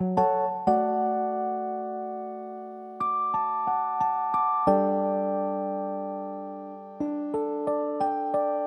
you